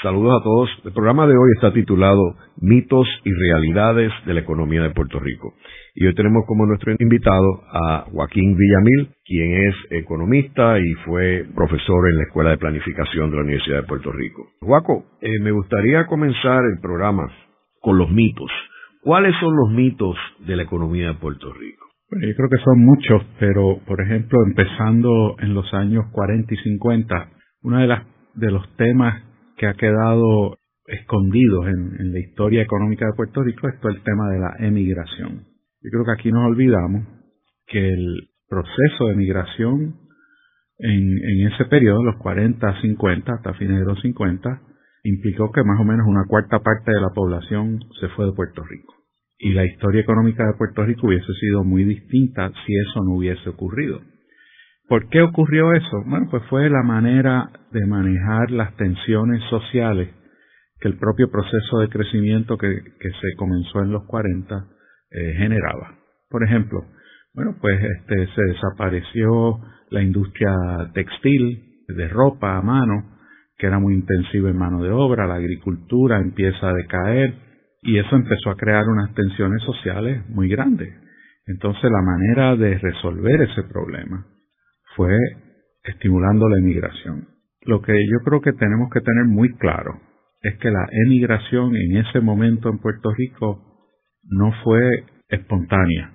Saludos a todos. El programa de hoy está titulado Mitos y Realidades de la Economía de Puerto Rico. Y hoy tenemos como nuestro invitado a Joaquín Villamil, quien es economista y fue profesor en la Escuela de Planificación de la Universidad de Puerto Rico. Joaco, eh, me gustaría comenzar el programa con los mitos. ¿Cuáles son los mitos de la economía de Puerto Rico? Bueno, yo creo que son muchos, pero por ejemplo, empezando en los años 40 y 50, uno de, las, de los temas que ha quedado escondido en, la historia económica de Puerto Rico es todo el tema de la emigración. Yo creo que aquí nos olvidamos que el proceso de migración en, en ese periodo, los 40, 50, hasta fines de los 50, implicó que más o menos una cuarta parte de la población se fue de Puerto Rico. Y la historia económica de Puerto Rico hubiese sido muy distinta si eso no hubiese ocurrido. ¿Por qué ocurrió eso? Bueno, pues fue la manera de manejar las tensiones sociales que el propio proceso de crecimiento que, que se comenzó en los 40 eh, generaba. Por ejemplo, bueno, pues este, se desapareció la industria textil de ropa a mano, que era muy intensiva en mano de obra, la agricultura empieza a decaer y eso empezó a crear unas tensiones sociales muy grandes. Entonces la manera de resolver ese problema fue estimulando la emigración. Lo que yo creo que tenemos que tener muy claro es que la emigración en ese momento en Puerto Rico no fue espontánea,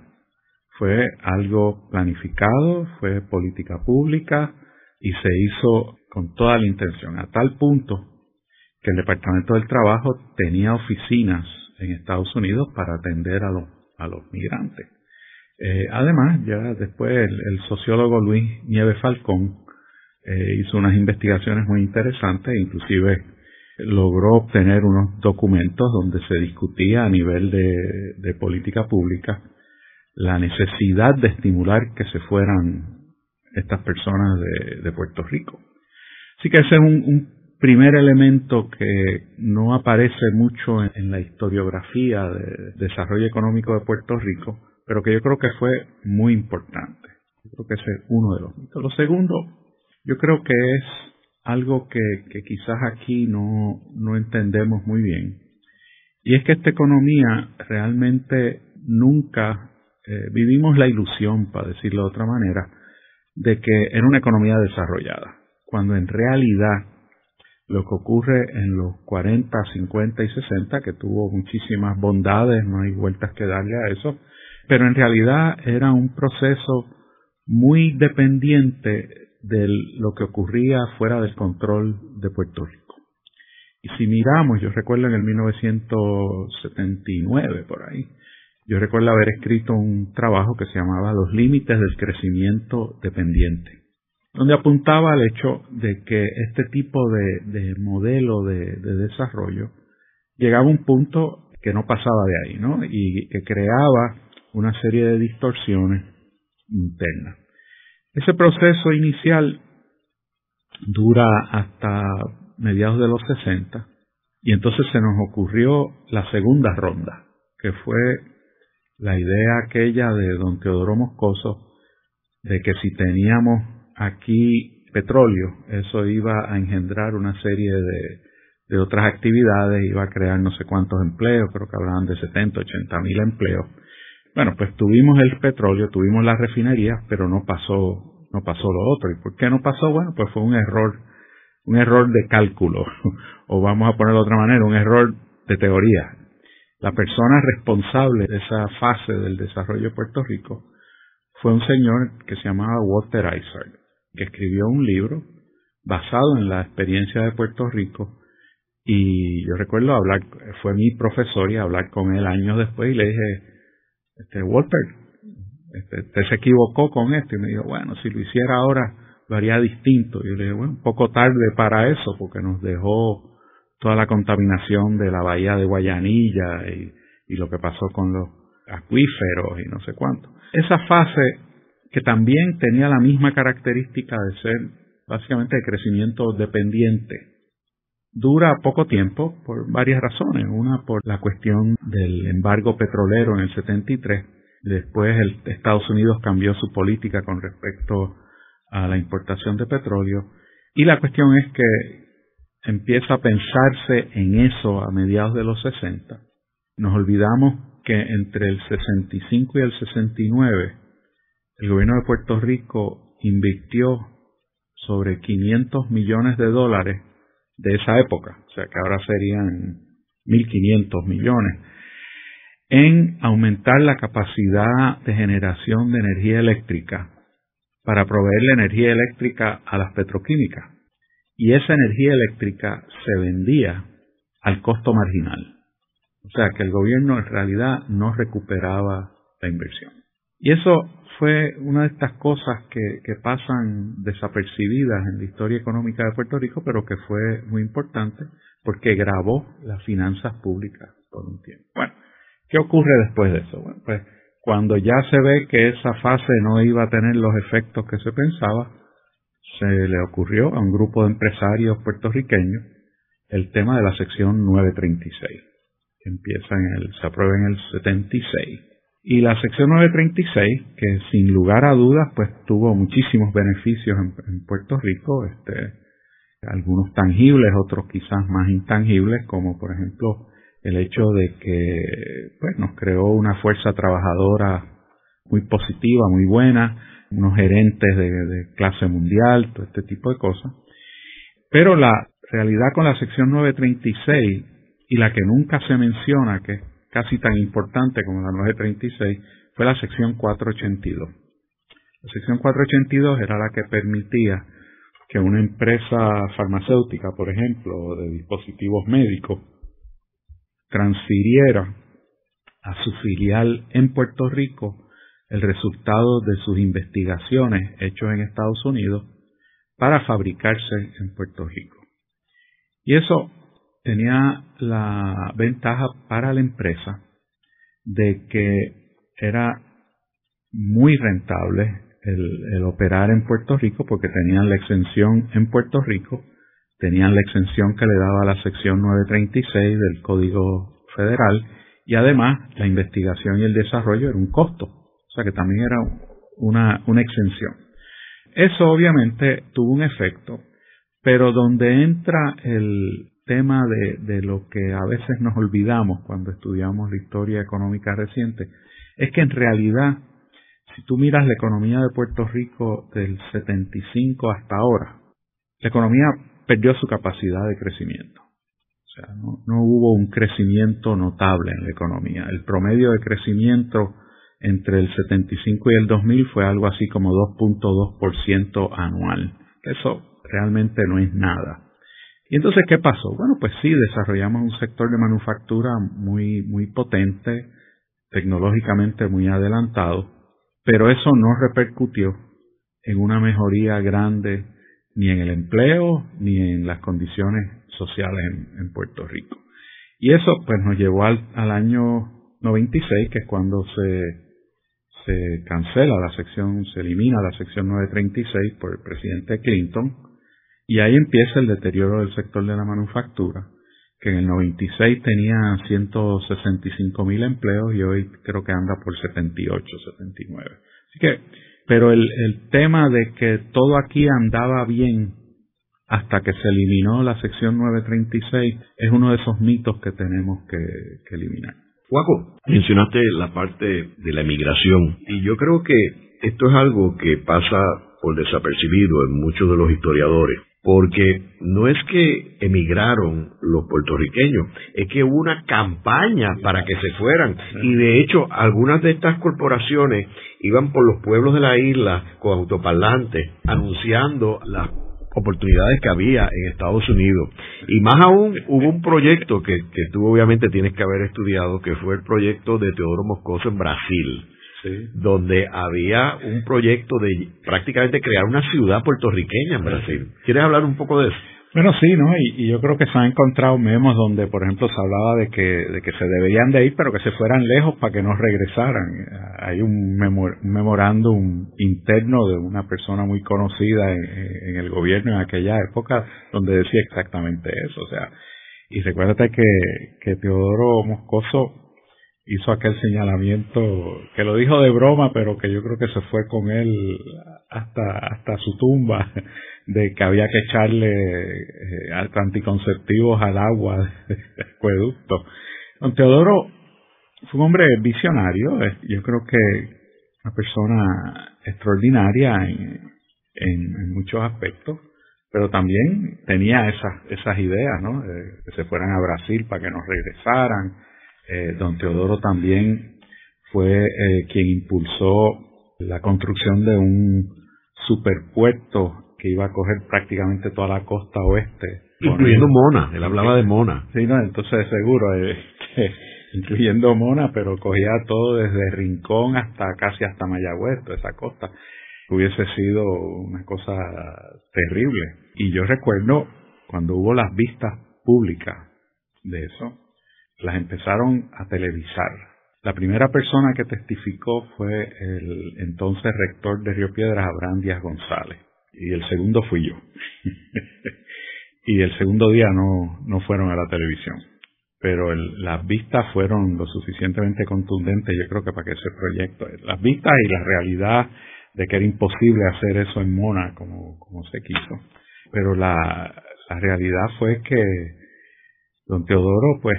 fue algo planificado, fue política pública y se hizo con toda la intención, a tal punto que el Departamento del Trabajo tenía oficinas en Estados Unidos para atender a los, a los migrantes. Eh, además, ya después el, sociólogo Luis Nieves Falcón eh, hizo unas investigaciones muy interesantes, inclusive logró obtener unos documentos donde se discutía a nivel de, política pública la necesidad de estimular que se fueran estas personas de, Puerto Rico. Así que ese es un, primer elemento que no aparece mucho en, la historiografía de desarrollo económico de Puerto Rico, pero que yo creo que fue muy importante. Yo creo que ese es uno de los. Lo segundo, yo creo que es algo que, quizás aquí no, no entendemos muy bien. Y es que esta economía realmente nunca eh, vivimos la ilusión, para decirlo de otra manera, de que era una economía desarrollada, cuando en realidad lo que ocurre en los 40, 50 y 60, que tuvo muchísimas bondades, no hay vueltas que darle a eso, pero en realidad era un proceso muy dependiente de lo que ocurría fuera del control de Puerto Rico. Y si miramos, yo recuerdo en el 1979 por ahí, yo recuerdo haber escrito un trabajo que se llamaba Los límites del crecimiento dependiente, donde apuntaba al hecho de que este tipo de, modelo de, de, desarrollo llegaba a un punto que no pasaba de ahí, ¿no? Y que creaba una serie de distorsiones internas. Ese proceso inicial dura hasta mediados de los 60 y entonces se nos ocurrió la segunda ronda, que fue la idea aquella de don Teodoro Moscoso de que si teníamos aquí petróleo, eso iba a engendrar una serie de, de otras actividades, iba a crear no sé cuántos empleos, creo que hablaban de 70, 80 mil empleos, bueno, pues tuvimos el petróleo, tuvimos las refinerías, pero no pasó, no pasó lo otro. ¿Y por qué no pasó? Bueno, pues fue un error, un error de cálculo, o vamos a ponerlo de otra manera, un error de teoría. La persona responsable de esa fase del desarrollo de Puerto Rico fue un señor que se llamaba Walter Isaac, que escribió un libro basado en la experiencia de Puerto Rico y yo recuerdo hablar, fue mi profesor y hablar con él años después y le dije, este, Walter, este, se equivocó con esto. Y me dijo, bueno, si lo hiciera ahora, lo haría distinto. Y yo le dije, bueno, un poco tarde para eso, porque nos dejó toda la contaminación de la bahía de Guayanilla y, y lo que pasó con los acuíferos y no sé cuánto. Esa fase que también tenía la misma característica de ser básicamente de crecimiento dependiente. Dura poco tiempo por varias razones. Una por la cuestión del embargo petrolero en el 73. Después el Estados Unidos cambió su política con respecto a la importación de petróleo. Y la cuestión es que empieza a pensarse en eso a mediados de los 60. Nos olvidamos que entre el 65 y el 69 el gobierno de Puerto Rico invirtió sobre 500 millones de dólares de esa época, o sea que ahora serían 1.500 millones, en aumentar la capacidad de generación de energía eléctrica para proveer la energía eléctrica a las petroquímicas. Y esa energía eléctrica se vendía al costo marginal. O sea que el gobierno en realidad no recuperaba la inversión. Y eso fue una de estas cosas que, pasan desapercibidas en la historia económica de Puerto Rico, pero que fue muy importante porque grabó las finanzas públicas por un tiempo. Bueno, ¿qué ocurre después de eso? Bueno, pues cuando ya se ve que esa fase no iba a tener los efectos que se pensaba, se le ocurrió a un grupo de empresarios puertorriqueños el tema de la sección 936, que empieza en el, se aprueba en el 76 y la sección 936, que sin lugar a dudas, pues tuvo muchísimos beneficios en, Puerto Rico, este, algunos tangibles, otros quizás más intangibles, como por ejemplo el hecho de que pues, nos creó una fuerza trabajadora muy positiva, muy buena, unos gerentes de, de clase mundial, todo este tipo de cosas. Pero la realidad con la sección 936 y la que nunca se menciona, que casi tan importante como la 936 fue la sección 482. La sección 482 era la que permitía que una empresa farmacéutica, por ejemplo, de dispositivos médicos, transfiriera a su filial en Puerto Rico el resultado de sus investigaciones hechas en Estados Unidos para fabricarse en Puerto Rico. Y eso tenía la ventaja para la empresa de que era muy rentable el, operar en Puerto Rico porque tenían la exención en Puerto Rico, tenían la exención que le daba la sección 936 del Código Federal y además la investigación y el desarrollo era un costo, o sea que también era una, una exención. Eso obviamente tuvo un efecto, pero donde entra el, tema de, lo que a veces nos olvidamos cuando estudiamos la historia económica reciente, es que en realidad, si tú miras la economía de Puerto Rico del 75 hasta ahora, la economía perdió su capacidad de crecimiento. O sea, no, no hubo un crecimiento notable en la economía. El promedio de crecimiento entre el 75 y el 2000 fue algo así como 2.2% anual. Eso realmente no es nada. Y entonces, ¿qué pasó? Bueno, pues sí, desarrollamos un sector de manufactura muy, muy potente, tecnológicamente muy adelantado, pero eso no repercutió en una mejoría grande ni en el empleo ni en las condiciones sociales en, Puerto Rico. Y eso pues nos llevó al, al, año 96, que es cuando se, se cancela la sección, se elimina la sección 936 por el presidente Clinton, y ahí empieza el deterioro del sector de la manufactura, que en el 96 tenía 165 mil empleos y hoy creo que anda por 78, 79. Así que, pero el, el tema de que todo aquí andaba bien hasta que se eliminó la sección 936 es uno de esos mitos que tenemos que, que eliminar. Juaco, mencionaste la parte de la emigración y yo creo que esto es algo que pasa por desapercibido en muchos de los historiadores porque no es que emigraron los puertorriqueños, es que hubo una campaña para que se fueran. Y de hecho, algunas de estas corporaciones iban por los pueblos de la isla con autoparlantes anunciando las oportunidades que había en Estados Unidos. Y más aún, hubo un proyecto que, que tú obviamente tienes que haber estudiado, que fue el proyecto de Teodoro Moscoso en Brasil donde había un proyecto de prácticamente crear una ciudad puertorriqueña en Brasil. ¿Quieres hablar un poco de eso? Bueno, sí, ¿no? Y, yo creo que se han encontrado memos donde, por ejemplo, se hablaba de que, de que se deberían de ir, pero que se fueran lejos para que no regresaran. Hay un, memorándum interno de una persona muy conocida en, el gobierno en aquella época donde decía exactamente eso. O sea, y recuérdate que, que Teodoro Moscoso hizo aquel señalamiento que lo dijo de broma, pero que yo creo que se fue con él hasta, hasta su tumba, de que había que echarle eh, anticonceptivos al agua del acueducto. Don Teodoro fue un hombre visionario, yo creo que una persona extraordinaria en, en, muchos aspectos, pero también tenía esas, esas ideas, ¿no? que se fueran a Brasil para que nos regresaran, eh, don Teodoro también fue eh, quien impulsó la construcción de un superpuerto que iba a coger prácticamente toda la costa oeste. Incluyendo Mona, él hablaba de Mona. Sí, no, entonces seguro, eh, incluyendo Mona, pero cogía todo desde Rincón hasta casi hasta Mayagüez, toda esa costa. Hubiese sido una cosa terrible. Y yo recuerdo cuando hubo las vistas públicas de eso, las empezaron a televisar. La primera persona que testificó fue el entonces rector de Río Piedras, Abraham Díaz González, y el segundo fui yo. y el segundo día no, no fueron a la televisión. Pero las vistas fueron lo suficientemente contundentes, yo creo que para que ese proyecto, las vistas y la realidad de que era imposible hacer eso en Mona como, como se quiso. Pero la, la realidad fue que don Teodoro, pues,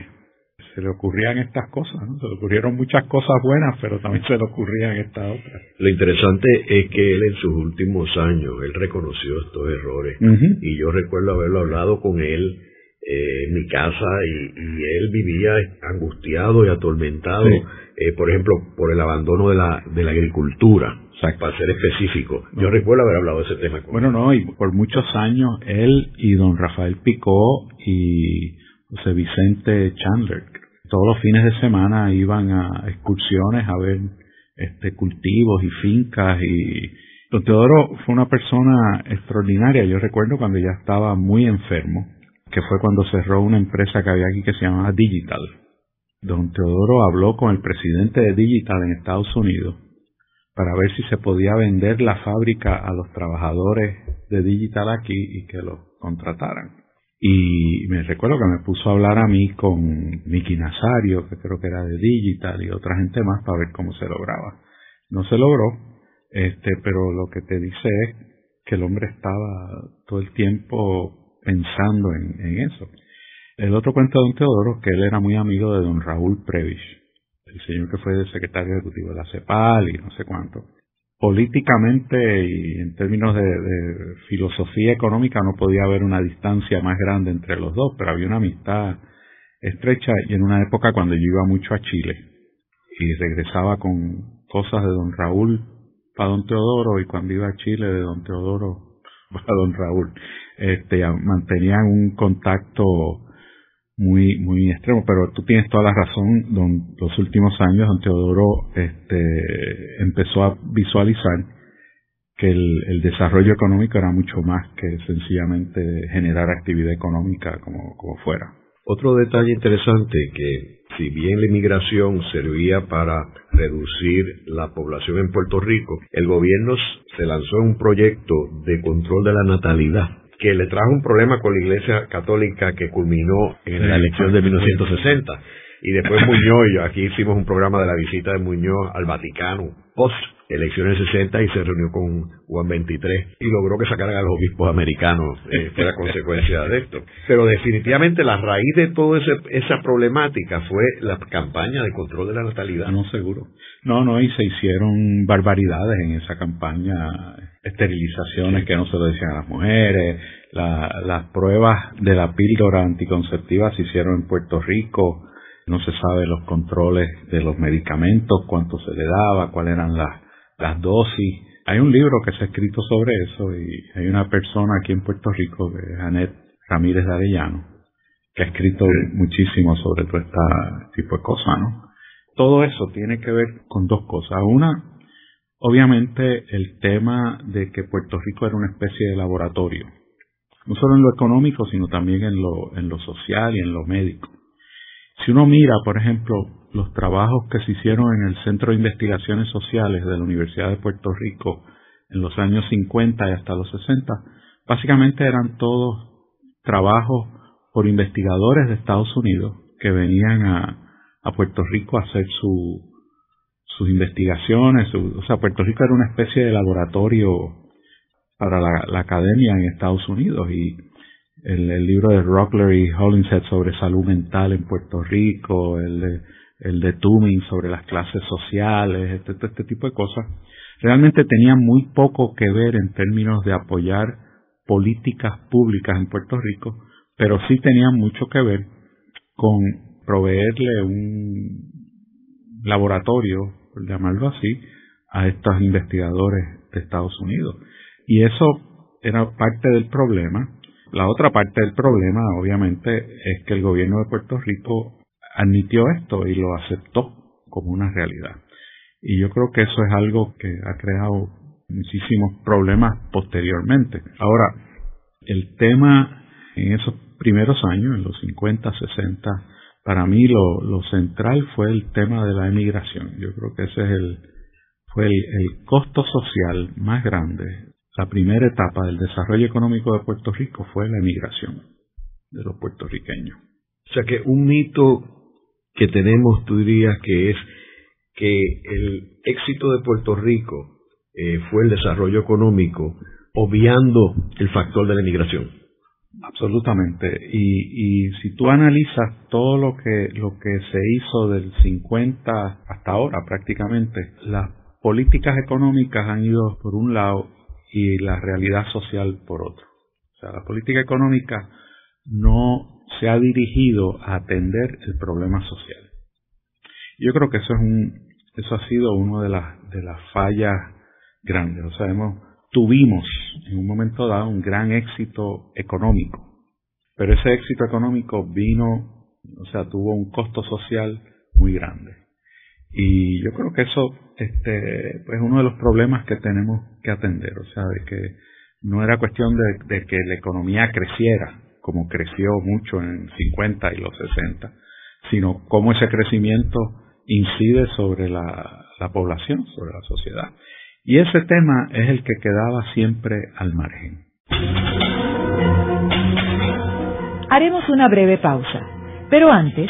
se le ocurrían estas cosas, ¿no? Se le ocurrieron muchas cosas buenas, pero también se le ocurrían estas otras. Lo interesante es que él en sus últimos años, él reconoció estos errores. Y yo recuerdo haberlo hablado con él eh, en mi casa y, él vivía angustiado y atormentado, eh, por ejemplo, por el abandono de la, de la agricultura. Para ser específico, yo recuerdo haber hablado de ese tema. Con bueno, no, y por muchos años él y don Rafael Picó y José Vicente Chandler, todos los fines de semana iban a excursiones a ver este cultivos y fincas y don Teodoro fue una persona extraordinaria. Yo recuerdo cuando ya estaba muy enfermo, que fue cuando cerró una empresa que había aquí que se llamaba Digital. Don Teodoro habló con el presidente de Digital en Estados Unidos para ver si se podía vender la fábrica a los trabajadores de Digital aquí y que los contrataran. Y me recuerdo que me puso a hablar a mí con Miki Nazario, que creo que era de Digital, y otra gente más para ver cómo se lograba. No se logró, este, pero lo que te dice es que el hombre estaba todo el tiempo pensando en, eso. El otro cuento de don Teodoro, que él era muy amigo de don Raúl Prevish, el señor que fue secretario ejecutivo de la CEPAL y no sé cuánto políticamente y en términos de, filosofía económica no podía haber una distancia más grande entre los dos, pero había una amistad estrecha y en una época cuando yo iba mucho a Chile y regresaba con cosas de don Raúl para don Teodoro y cuando iba a Chile de don Teodoro para don Raúl, este, mantenían un contacto muy muy extremo, pero tú tienes toda la razón, don, los últimos años don Teodoro este, empezó a visualizar que el, desarrollo económico era mucho más que sencillamente generar actividad económica como, como fuera. Otro detalle interesante que si bien la inmigración servía para reducir la población en Puerto Rico, el gobierno se lanzó en un proyecto de control de la natalidad que le trajo un problema con la Iglesia Católica que culminó en la elección de 1960. Y después Muñoz, y aquí hicimos un programa de la visita de Muñoz al Vaticano, post elecciones 60 y se reunió con Juan 23 y logró que sacaran a los obispos americanos, eh, fue la consecuencia de esto. Pero definitivamente la raíz de toda esa problemática fue la campaña de control de la natalidad. No, seguro. No, no, y se hicieron barbaridades en esa campaña, esterilizaciones que no se lo decían a las mujeres, las pruebas de la píldora anticonceptiva se hicieron en Puerto Rico, no se sabe los controles de los medicamentos, cuánto se le daba, cuáles eran las, las dosis. Hay un libro que se ha escrito sobre eso y hay una persona aquí en Puerto Rico, Janet Ramírez de Arellano, que ha escrito muchísimo sobre todo este tipo de cosas, ¿no? Todo eso tiene que ver con dos cosas. Una, obviamente, el tema de que Puerto Rico era una especie de laboratorio no solo en lo económico, sino también en lo, en lo social y en lo médico. Si uno mira, por ejemplo, los trabajos que se hicieron en el Centro de Investigaciones Sociales de la Universidad de Puerto Rico en los años 50 y hasta los 60, básicamente eran todos trabajos por investigadores de Estados Unidos que venían a, Puerto Rico a hacer sus investigaciones. o sea, Puerto Rico era una especie de laboratorio para la, academia en Estados Unidos y el, libro de Rockler y Hollinshead sobre salud mental en Puerto Rico, el de, el de Tooming sobre las clases sociales, este, este tipo de cosas, realmente tenían muy poco que ver en términos de apoyar políticas públicas en Puerto Rico, pero sí tenían mucho que ver con proveerle un laboratorio, llamarlo así, a estos investigadores de Estados Unidos. Y eso era parte del problema. La otra parte del problema, obviamente, es que el gobierno de Puerto Rico admitió esto y lo aceptó como una realidad. Y yo creo que eso es algo que ha creado muchísimos problemas posteriormente. Ahora, el tema en esos primeros años, en los 50, 60, para mí lo, central fue el tema de la emigración. Yo creo que ese es el, fue el costo social más grande la primera etapa del desarrollo económico de Puerto Rico fue la emigración de los puertorriqueños. O sea que un mito que tenemos, tú dirías que es que el éxito de Puerto Rico eh, fue el desarrollo económico, obviando el factor de la emigración. Absolutamente. Y, y si tú analizas todo lo que, lo que se hizo del 50 hasta ahora prácticamente, las políticas económicas han ido por un lado y la realidad social por otro. O sea, la política económica no se ha dirigido a atender el problema social. Yo creo que eso es un, eso ha sido una de las, de las fallas grandes. O sea, hemos, tuvimos en un momento dado un gran éxito económico, pero ese éxito económico vino, o sea, tuvo un costo social muy grande. Y yo creo que eso este, es uno de los problemas que tenemos que atender, o sea, de que no era cuestión de, que la economía creciera, como creció mucho en 50 y los 60, sino cómo ese crecimiento incide sobre la, la población, sobre la sociedad. Y ese tema es el que quedaba siempre al margen. Haremos una breve pausa, pero antes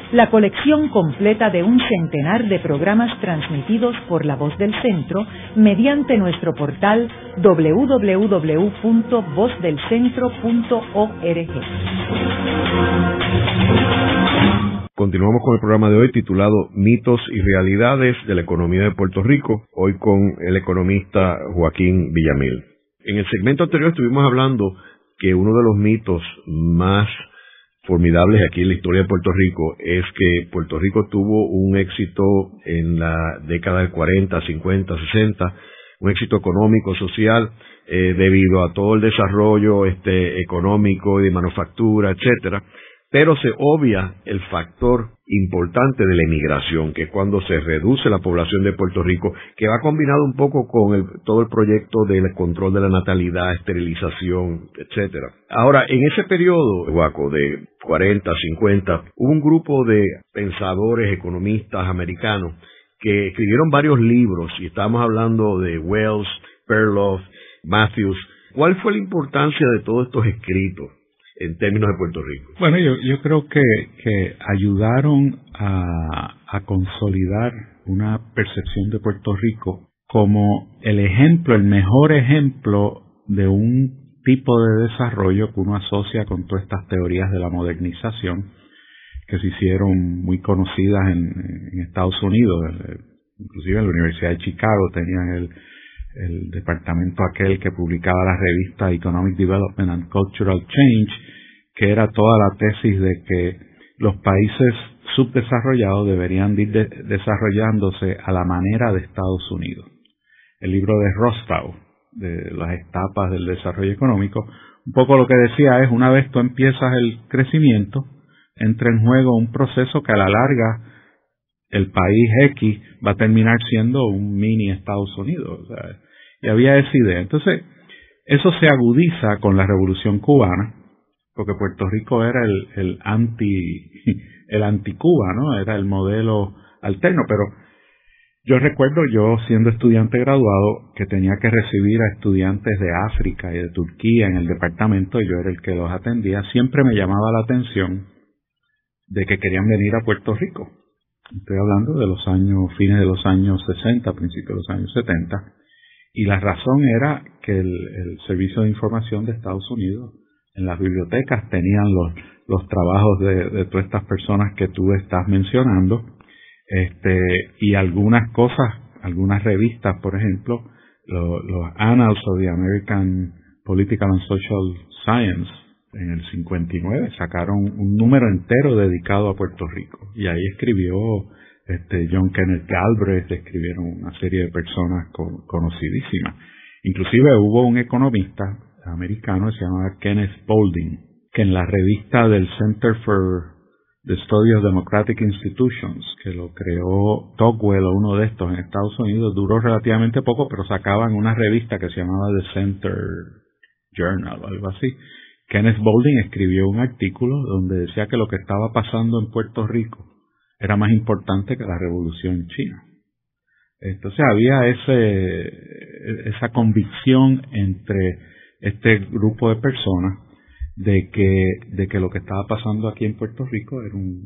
la colección completa de un centenar de programas transmitidos por la voz del centro mediante nuestro portal www.vozdelcentro.org. Continuamos con el programa de hoy titulado Mitos y Realidades de la Economía de Puerto Rico, hoy con el economista Joaquín Villamil. En el segmento anterior estuvimos hablando que uno de los mitos más formidables aquí en la historia de Puerto Rico es que Puerto Rico tuvo un éxito en la década del 40, 50, 60, un éxito económico, social, eh, debido a todo el desarrollo este, económico y de manufactura, etcétera, pero se obvia el factor importante de la emigración, que es cuando se reduce la población de Puerto Rico, que va combinado un poco con todo el proyecto del control de la natalidad, esterilización, etcétera. Ahora, en ese periodo, Guaco, de 40, 50, hubo un grupo de pensadores, economistas americanos que escribieron varios libros, y estamos hablando de Wells, Perloff, Matthews. ¿Cuál fue la importancia de todos estos escritos? En términos de Puerto Rico? Bueno, yo, yo creo que, ayudaron a, consolidar una percepción de Puerto Rico como el ejemplo, el mejor ejemplo de un tipo de desarrollo que uno asocia con todas estas teorías de la modernización que se hicieron muy conocidas en, Estados Unidos, inclusive en la Universidad de Chicago tenían el departamento aquel que publicaba la revista Economic Development and Cultural Change, que era toda la tesis de que los países subdesarrollados deberían ir desarrollándose a la manera de Estados Unidos. El libro de Rostow, de las etapas del desarrollo económico, un poco lo que decía es, una vez tú empiezas el crecimiento, entra en juego un proceso que a la larga el país X va a terminar siendo un mini Estados Unidos. y había esa idea. Entonces, eso se agudiza con la revolución cubana, porque Puerto Rico era el, el anti el anti-Cuba, ¿no? Era el modelo alterno, pero yo recuerdo yo siendo estudiante graduado que tenía que recibir a estudiantes de África y de Turquía en el departamento, yo era el que los atendía, siempre me llamaba la atención de que querían venir a Puerto Rico. Estoy hablando de los años, fines de los años 60, principios de los años 70, y la razón era que el Servicio de Información de Estados Unidos en las bibliotecas tenían los, los trabajos de, de todas estas personas que tú estás mencionando, este, y algunas cosas, algunas revistas, por ejemplo, los, Annals of the American Political and Social Science, en el 59 sacaron un número entero dedicado a Puerto Rico y ahí escribió este John Kenneth Galbraith, escribieron una serie de personas conocidísimas. Inclusive hubo un economista americano se llamaba Kenneth Boulding, que en la revista del Center for the Study of Democratic Institutions, que lo creó Tocqueville o uno de estos en Estados Unidos, duró relativamente poco, pero sacaban una revista que se llamaba The Center Journal o algo así. Kenneth Boulding escribió un artículo donde decía que lo que estaba pasando en Puerto Rico era más importante que la revolución china. Entonces había ese, esa convicción entre este grupo de personas de que, de que lo que estaba pasando aquí en Puerto Rico era un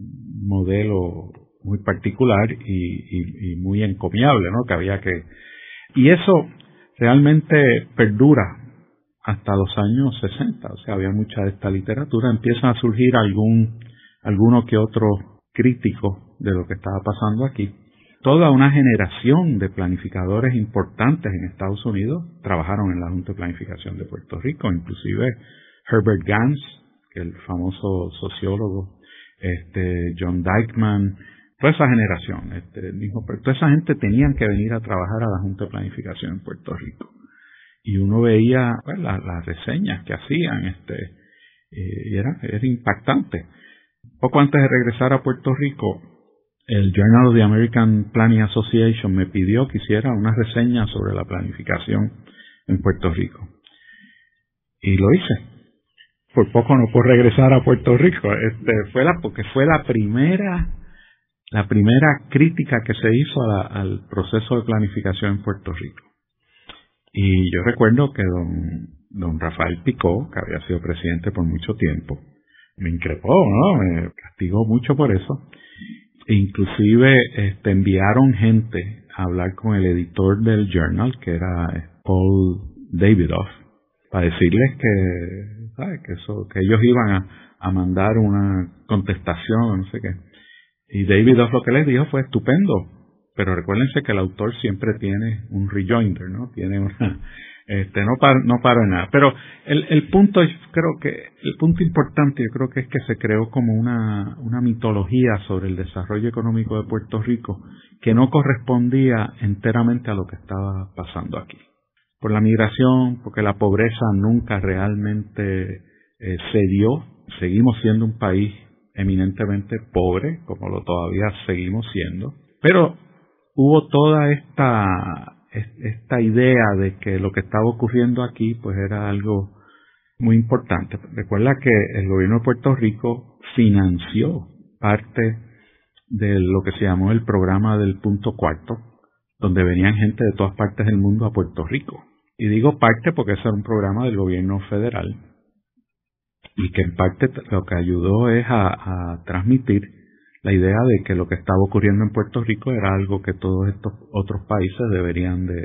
modelo muy particular y, y, muy encomiable, ¿no? Que había que... Y eso realmente perdura hasta los años 60, o sea, había mucha de esta literatura, empiezan a surgir algún, alguno que otro crítico de lo que estaba pasando aquí, toda una generación de planificadores importantes en Estados Unidos trabajaron en la Junta de Planificación de Puerto Rico, inclusive Herbert Gans, el famoso sociólogo, este, John Dykeman, toda esa generación, este, mismo, toda esa gente tenían que venir a trabajar a la Junta de Planificación en Puerto Rico. Y uno veía pues, las reseñas que hacían, este, eh, y era, era impactante. Poco antes de regresar a Puerto Rico, el Journal of the American Planning Association me pidió que hiciera una reseña sobre la planificación en Puerto Rico. Y lo hice. Por poco no puedo regresar a Puerto Rico. Este, fue la, porque fue la primera, la primera crítica que se hizo al proceso de planificación en Puerto Rico. Y yo recuerdo que don, don Rafael Picó, que había sido presidente por mucho tiempo, me increpó, ¿no? Me castigó mucho por eso inclusive este, enviaron gente a hablar con el editor del journal, que era Paul Davidoff, para decirles que, ¿sabes? que, eso, que ellos iban a, a mandar una contestación, no sé qué. Y Davidoff lo que les dijo fue estupendo, pero recuérdense que el autor siempre tiene un rejoinder, ¿no? Tiene una, este, no paro, no paro en nada. Pero el, el punto, creo que, el punto importante yo creo que es que se creó como una, una mitología sobre el desarrollo económico de Puerto Rico que no correspondía enteramente a lo que estaba pasando aquí. Por la migración, porque la pobreza nunca realmente eh, se seguimos siendo un país eminentemente pobre, como lo todavía seguimos siendo, pero hubo toda esta esta idea de que lo que estaba ocurriendo aquí pues era algo muy importante. Recuerda que el gobierno de Puerto Rico financió parte de lo que se llamó el programa del punto cuarto, donde venían gente de todas partes del mundo a Puerto Rico. Y digo parte porque ese era un programa del gobierno federal y que en parte lo que ayudó es a, a transmitir la idea de que lo que estaba ocurriendo en Puerto Rico era algo que todos estos otros países deberían de,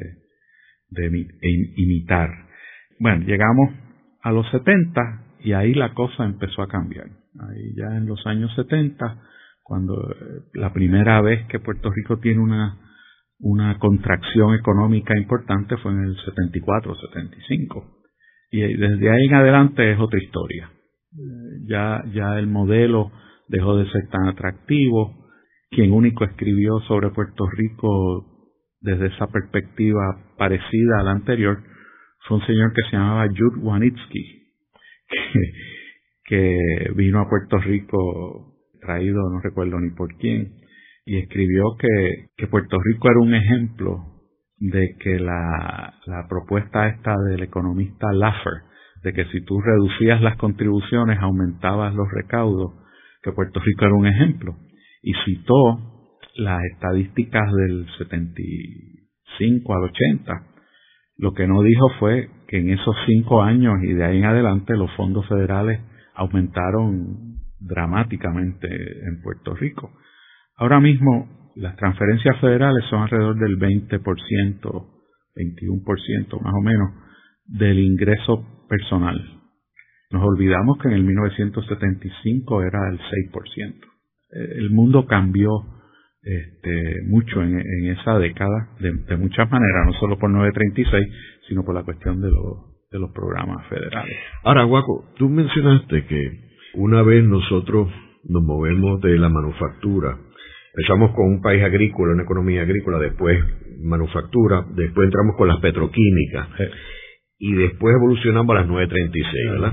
de imitar. Bueno, llegamos a los 70 y ahí la cosa empezó a cambiar. Ahí ya en los años 70, cuando eh, la primera vez que Puerto Rico tiene una, una contracción económica importante fue en el 74, 75. Y desde ahí en adelante es otra historia. Eh, ya, ya el modelo dejó de ser tan atractivo. Quien único escribió sobre Puerto Rico desde esa perspectiva parecida a la anterior fue un señor que se llamaba Jude Wanitsky, que, vino a Puerto Rico traído, no recuerdo ni por quién, y escribió que, que Puerto Rico era un ejemplo de que la, la propuesta esta del economista Laffer, de que si tú reducías las contribuciones aumentabas los recaudos, que Puerto Rico era un ejemplo. Y citó las estadísticas del 75 al 80. Lo que no dijo fue que en esos cinco años y de ahí en adelante los fondos federales aumentaron dramáticamente en Puerto Rico. Ahora mismo las transferencias federales son alrededor del 20%, 21% más o menos del ingreso personal. Nos olvidamos que en el 1975 era el 6%. Eh, el mundo cambió este, mucho en, esa década, de, muchas maneras, no solo por 936, sino por la cuestión de, de los programas federales. Ahora, Guaco, tú mencionaste que una vez nosotros nos movemos de la manufactura, empezamos con un país agrícola, una economía agrícola, después manufactura, después entramos con las petroquímicas y después evolucionamos a las 936, ¿verdad?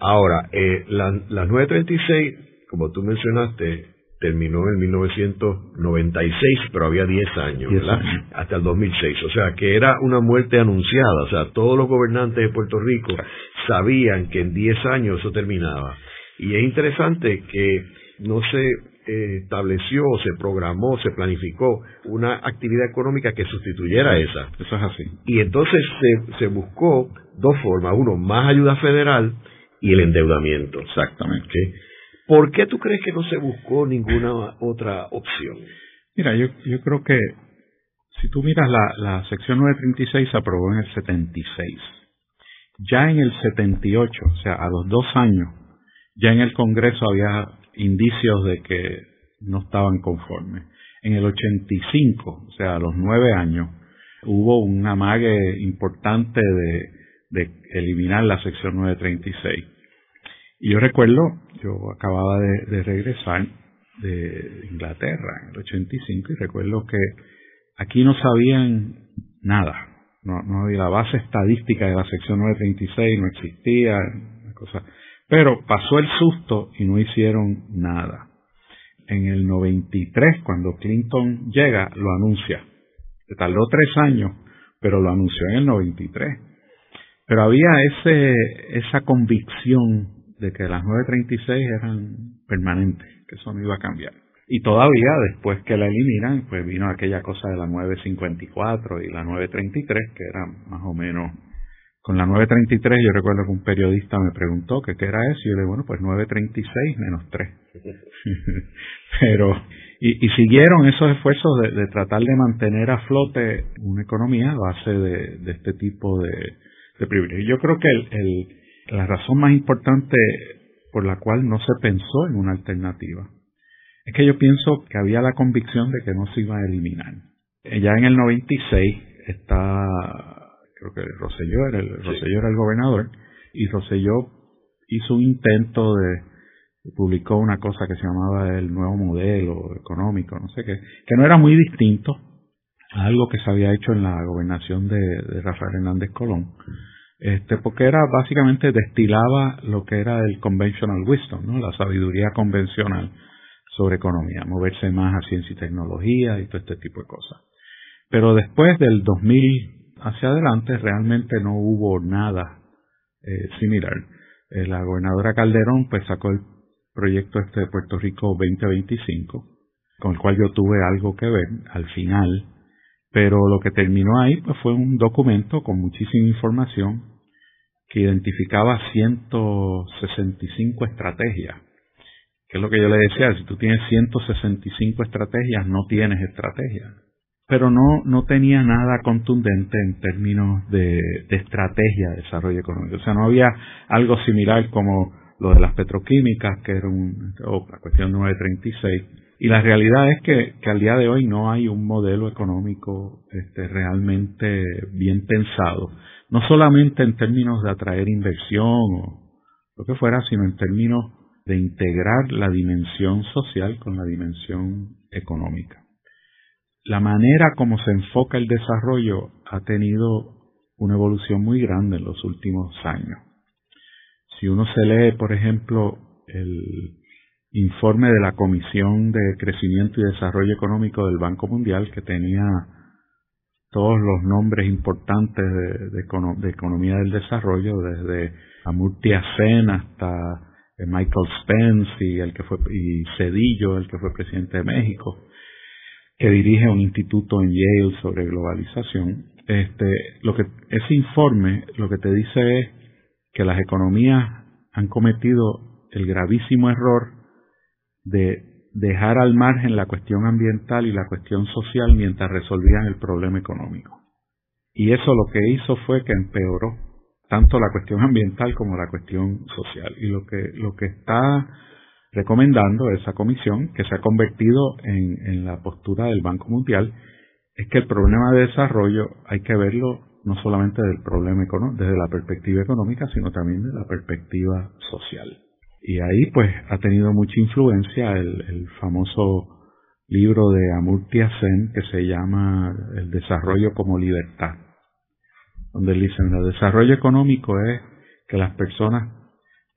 Ahora, eh, las 936, como tú mencionaste, terminó en 1996, pero había 10 años, ¿verdad? Hasta el 2006. O sea, que era una muerte anunciada. O sea, todos los gobernantes de Puerto Rico sabían que en 10 años eso terminaba. Y es interesante que no se eh, estableció, se programó, se planificó una actividad económica que sustituyera esa. Eso es así. Y entonces se, se buscó dos formas. Uno, más ayuda federal y el endeudamiento. Exactamente. ¿Por qué tú crees que no se buscó ninguna otra opción? Mira, yo, yo creo que si tú miras la, la sección 936 se aprobó en el 76. Ya en el 78, o sea, a los dos años, ya en el Congreso había indicios de que no estaban conformes. En el 85, o sea, a los nueve años, hubo un amague importante de, eliminar la sección 936. Y yo recuerdo, yo acababa de, regresar de Inglaterra en el 85 y recuerdo que aquí no sabían nada. No, no había la base estadística de la sección 936, no existía, una cosa pero pasó el susto y no hicieron nada. En el 93, cuando Clinton llega, lo anuncia. Se tardó tres años, pero lo anunció en el 93. Pero había ese, esa convicción de que las 936 eran permanentes, que eso no iba a cambiar. Y todavía después que la eliminan, pues vino aquella cosa de la 954 y la 933, que eran más o menos con la 933 yo recuerdo que un periodista me preguntó que qué era eso y yo le dije, bueno, pues 936 menos 3. Pero, y, siguieron esos esfuerzos de, tratar de mantener a flote una economía a base de, este tipo de, de privilegios. Yo creo que el, la razón más importante por la cual no se pensó en una alternativa es que yo pienso que había la convicción de que no se iba a eliminar. Ya en el 96 está creo que Roselló era el, era el gobernador, y Roselló hizo un intento de, publicó una cosa que se llamaba el nuevo modelo económico, no sé qué, que no era muy distinto a algo que se había hecho en la gobernación de, Rafael Hernández Colón, este, porque era básicamente destilaba lo que era el conventional wisdom, ¿no? la sabiduría convencional sobre economía, moverse más a ciencia y tecnología y todo este tipo de cosas. Pero después del 2000 hacia adelante realmente no hubo nada eh, similar. Eh, la gobernadora Calderón pues sacó el proyecto este de Puerto Rico 2025, con el cual yo tuve algo que ver al final, pero lo que terminó ahí pues fue un documento con muchísima información que identificaba 165 estrategias. Que es lo que yo le decía, si tú tienes 165 estrategias, no tienes estrategia pero no, no tenía nada contundente en términos de, estrategia de desarrollo económico. O sea, no había algo similar como lo de las petroquímicas, que era un, o la cuestión 936. Y la realidad es que, que, al día de hoy no hay un modelo económico este, realmente bien pensado, no solamente en términos de atraer inversión o lo que fuera, sino en términos de integrar la dimensión social con la dimensión económica. La manera como se enfoca el desarrollo ha tenido una evolución muy grande en los últimos años. Si uno se lee, por ejemplo, el informe de la Comisión de Crecimiento y Desarrollo Económico del Banco Mundial, que tenía todos los nombres importantes de, economía del desarrollo, desde Amartya Sen hasta eh, Michael Spence y el que fue y Cedillo, el que fue presidente de México, que dirige un instituto en Yale sobre globalización. Este, lo que ese informe lo que te dice es que las economías han cometido el gravísimo error de dejar al margen la cuestión ambiental y la cuestión social mientras resolvían el problema económico. Y eso lo que hizo fue que empeoró tanto la cuestión ambiental como la cuestión social. Y lo que, lo que está recomendando esa comisión, que se ha convertido en, en la postura del Banco Mundial, es que el problema de desarrollo hay que verlo no solamente del problema desde la perspectiva económica, sino también de la perspectiva social. Y ahí pues ha tenido mucha influencia el, famoso libro de Amurtya Sen que se llama El desarrollo como libertad, donde dicen el desarrollo económico es que las personas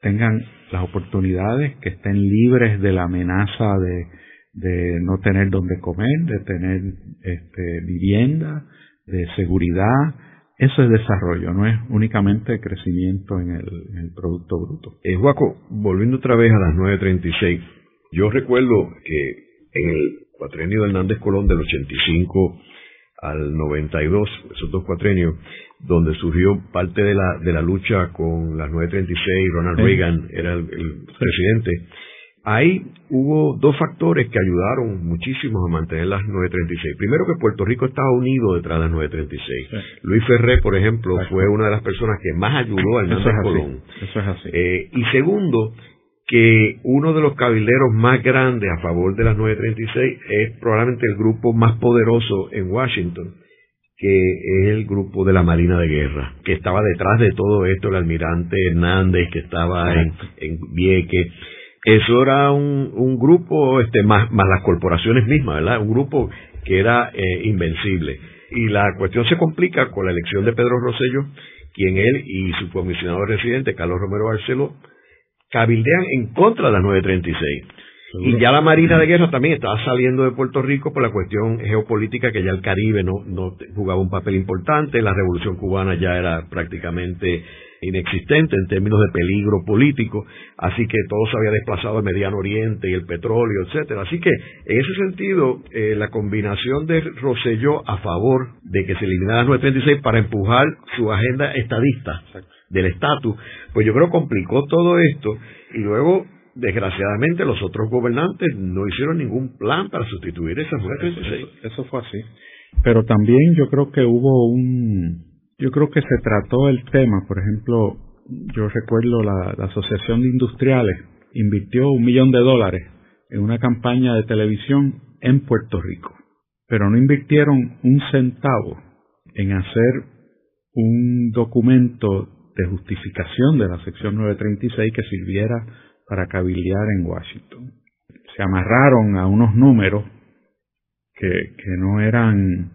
tengan las oportunidades, que estén libres de la amenaza de, de no tener donde comer, de tener este, vivienda, de seguridad, eso es desarrollo, no es únicamente crecimiento en el, Producto Bruto. Eh, Juaco, volviendo otra vez a las 9.36, yo recuerdo que en el cuatrenio de Hernández Colón del 85 al 92, esos dos cuatrenios, donde surgió parte de la, de la lucha con las 936, Ronald Reagan era el, presidente, Ahí hubo dos factores que ayudaron muchísimo a mantener las 936. Primero que Puerto Rico estaba unido detrás de las 936. Luis Ferré, por ejemplo, fue una de las personas que más ayudó al Hernández Colón. Eso es así. Eh, y segundo, que uno de los cabilderos más grandes a favor de las 936 es probablemente el grupo más poderoso en Washington, que es el grupo de la Marina de Guerra, que estaba detrás de todo esto, el almirante Hernández, que estaba en, en Vieques eso era un, un grupo, este, más, más las corporaciones mismas, ¿verdad? Un grupo que era eh, invencible. Y la cuestión se complica con la elección de Pedro Rosello, quien él y su comisionado residente, Carlos Romero Barceló, cabildean en contra de la 936. Y ya la Marina de Guerra también estaba saliendo de Puerto Rico por la cuestión geopolítica que ya el Caribe no, no jugaba un papel importante, la revolución cubana ya era prácticamente inexistente en términos de peligro político, así que todo se había desplazado al Mediano Oriente y el petróleo, etcétera. Así que, en ese sentido, eh, la combinación de Rosselló a favor de que se eliminara el 936 para empujar su agenda estadista del estatus, pues yo creo complicó todo esto y luego desgraciadamente los otros gobernantes no hicieron ningún plan para sustituir esa 936. eso fue así. Pero también yo creo que hubo un, yo creo que se trató el tema, por ejemplo, yo recuerdo la, Asociación de Industriales invirtió un millón de dólares en una campaña de televisión en Puerto Rico, pero no invirtieron un centavo en hacer un documento de justificación de la sección 936 que sirviera para cabildear en Washington. Se amarraron a unos números que, que no eran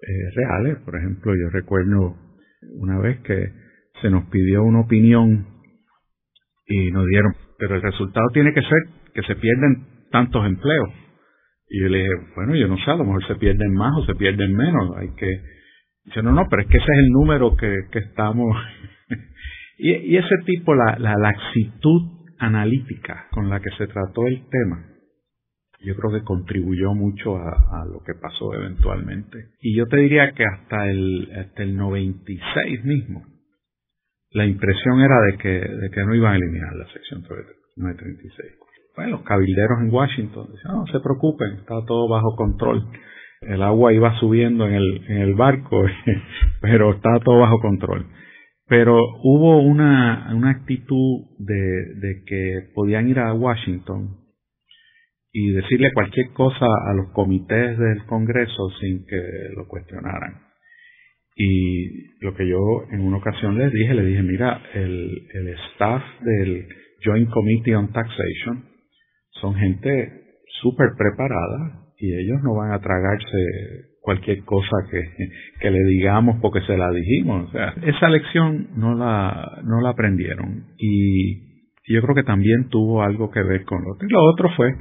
eh, reales. Por ejemplo, yo recuerdo una vez que se nos pidió una opinión y nos dieron, pero el resultado tiene que ser que se pierden tantos empleos. Y yo le dije, bueno, yo no sé, a lo mejor se pierden más o se pierden menos. Hay que. Dice, no, no, pero es que ese es el número que, que estamos. y, y, ese tipo, la, la laxitud analítica con la que se trató el tema, yo creo que contribuyó mucho a, lo que pasó eventualmente. Y yo te diría que hasta el, hasta el 96 mismo, la impresión era de que, de que no iban a eliminar la sección 936. Bueno, los cabilderos en Washington decían, no, se preocupen, está todo bajo control. El agua iba subiendo en el, en el barco, pero está todo bajo control. Pero hubo una, una actitud de, de que podían ir a Washington y decirle cualquier cosa a los comités del Congreso sin que lo cuestionaran. Y lo que yo en una ocasión les dije, le dije, mira, el, el staff del Joint Committee on Taxation son gente súper preparada y ellos no van a tragarse cualquier cosa que, que, le digamos porque se la dijimos. O sea, esa lección no la, no la aprendieron y yo creo que también tuvo algo que ver con lo otro. Y lo otro fue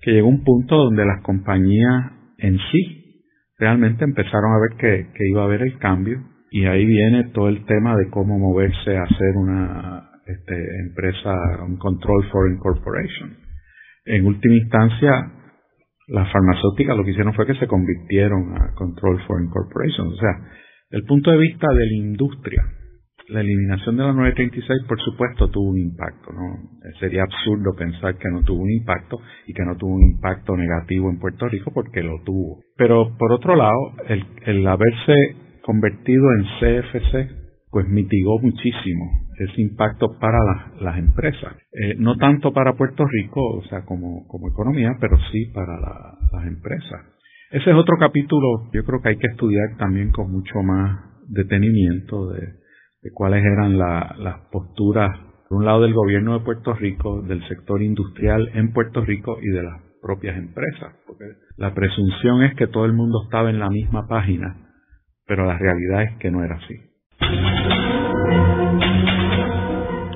que llegó un punto donde las compañías en sí realmente empezaron a ver que, que iba a haber el cambio y ahí viene todo el tema de cómo moverse a hacer una este, empresa, un control foreign corporation. En última instancia, las farmacéuticas lo que hicieron fue que se convirtieron a control foreign corporation. O sea, el punto de vista de la industria, la eliminación de la 936, por supuesto, tuvo un impacto. ¿no? Sería absurdo pensar que no tuvo un impacto y que no tuvo un impacto negativo en Puerto Rico porque lo tuvo. Pero por otro lado, el, el haberse convertido en CFC, pues mitigó muchísimo ese impacto para las empresas. Eh, no tanto para Puerto Rico, o sea, como, economía, pero sí para las empresas. Ese es otro capítulo, yo creo que hay que estudiar también con mucho más detenimiento de, de cuáles eran las posturas, por un lado del gobierno de Puerto Rico, del sector industrial en Puerto Rico y de las propias empresas, porque la presunción es que todo el mundo estaba en la misma página, pero la realidad es que no era así.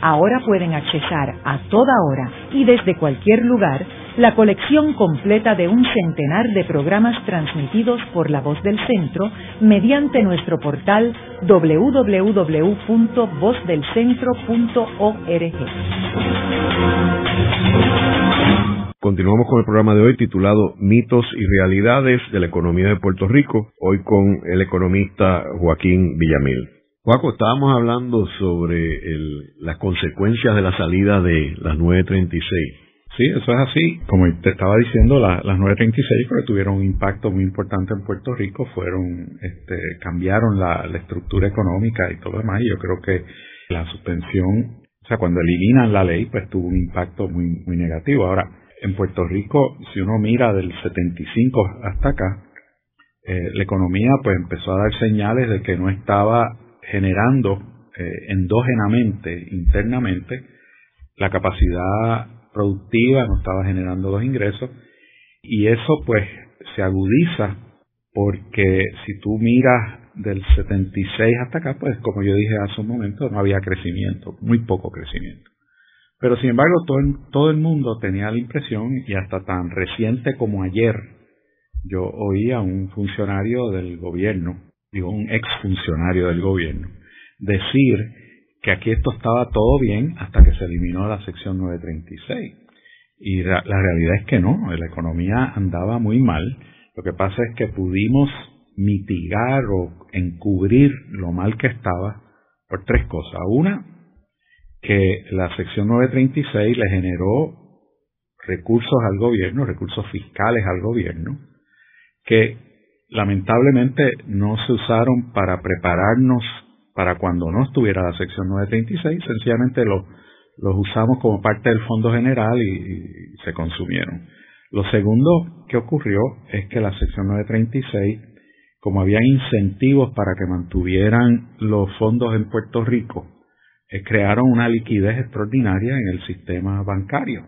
Ahora pueden accesar a toda hora y desde cualquier lugar la colección completa de un centenar de programas transmitidos por La Voz del Centro mediante nuestro portal www.vozdelcentro.org. Continuamos con el programa de hoy titulado Mitos y Realidades de la Economía de Puerto Rico, hoy con el economista Joaquín Villamil. Juaco, estábamos hablando sobre las consecuencias de la salida de las 936. Sí, eso es así. Como te estaba diciendo, las 936 que tuvieron un impacto muy importante en Puerto Rico, fueron, este, cambiaron la, estructura económica y todo lo demás. Y yo creo que la suspensión, o sea, cuando eliminan la ley, pues tuvo un impacto muy, muy negativo. Ahora, en Puerto Rico, si uno mira del 75 hasta acá, eh, la economía pues empezó a dar señales de que no estaba generando eh, endógenamente, internamente, la capacidad productiva, no estaba generando los ingresos, y eso pues se agudiza porque si tú miras del 76 hasta acá, pues como yo dije hace un momento, no había crecimiento, muy poco crecimiento. Pero sin embargo, todo, todo el mundo tenía la impresión, y hasta tan reciente como ayer, yo oía a un funcionario del gobierno digo, un exfuncionario del gobierno, decir que aquí esto estaba todo bien hasta que se eliminó la sección 936. Y la, realidad es que no, la economía andaba muy mal. Lo que pasa es que pudimos mitigar o encubrir lo mal que estaba por tres cosas. Una, que la sección 936 le generó recursos al gobierno, recursos fiscales al gobierno, que lamentablemente no se usaron para prepararnos para cuando no estuviera la sección 936, sencillamente los usamos como parte del fondo general y, se consumieron. Lo segundo que ocurrió es que la sección 936, como había incentivos para que mantuvieran los fondos en Puerto Rico, eh, crearon una liquidez extraordinaria en el sistema bancario.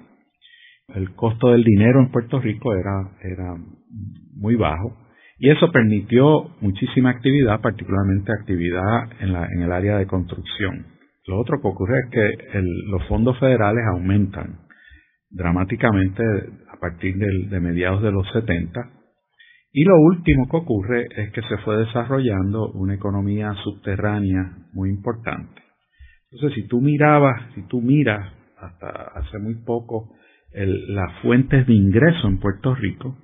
El costo del dinero en Puerto Rico era, era muy bajo y eso permitió muchísima actividad, particularmente actividad en, la, en el área de construcción. Lo otro que ocurre es que los fondos federales aumentan dramáticamente a partir de mediados de los 70. Y lo último que ocurre es que se fue desarrollando una economía subterránea muy importante. Entonces, si tú mirabas, si tú miras hasta hace muy poco las fuentes de ingreso en Puerto Rico,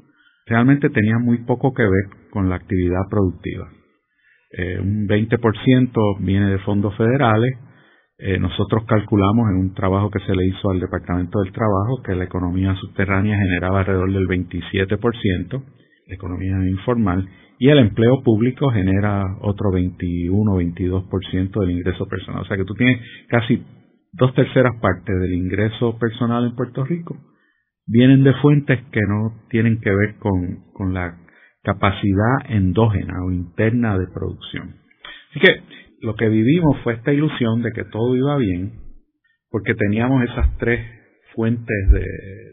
realmente tenía muy poco que ver con la actividad productiva. Eh, un 20% viene de fondos federales, eh, nosotros calculamos en un trabajo que se le hizo al Departamento del Trabajo que la economía subterránea generaba alrededor del 27%, la economía informal, y el empleo público genera otro 21-22% del ingreso personal. O sea que tú tienes casi dos terceras partes del ingreso personal en Puerto Rico vienen de fuentes que no tienen que ver con, con la capacidad endógena o interna de producción. Así que lo que vivimos fue esta ilusión de que todo iba bien porque teníamos esas tres fuentes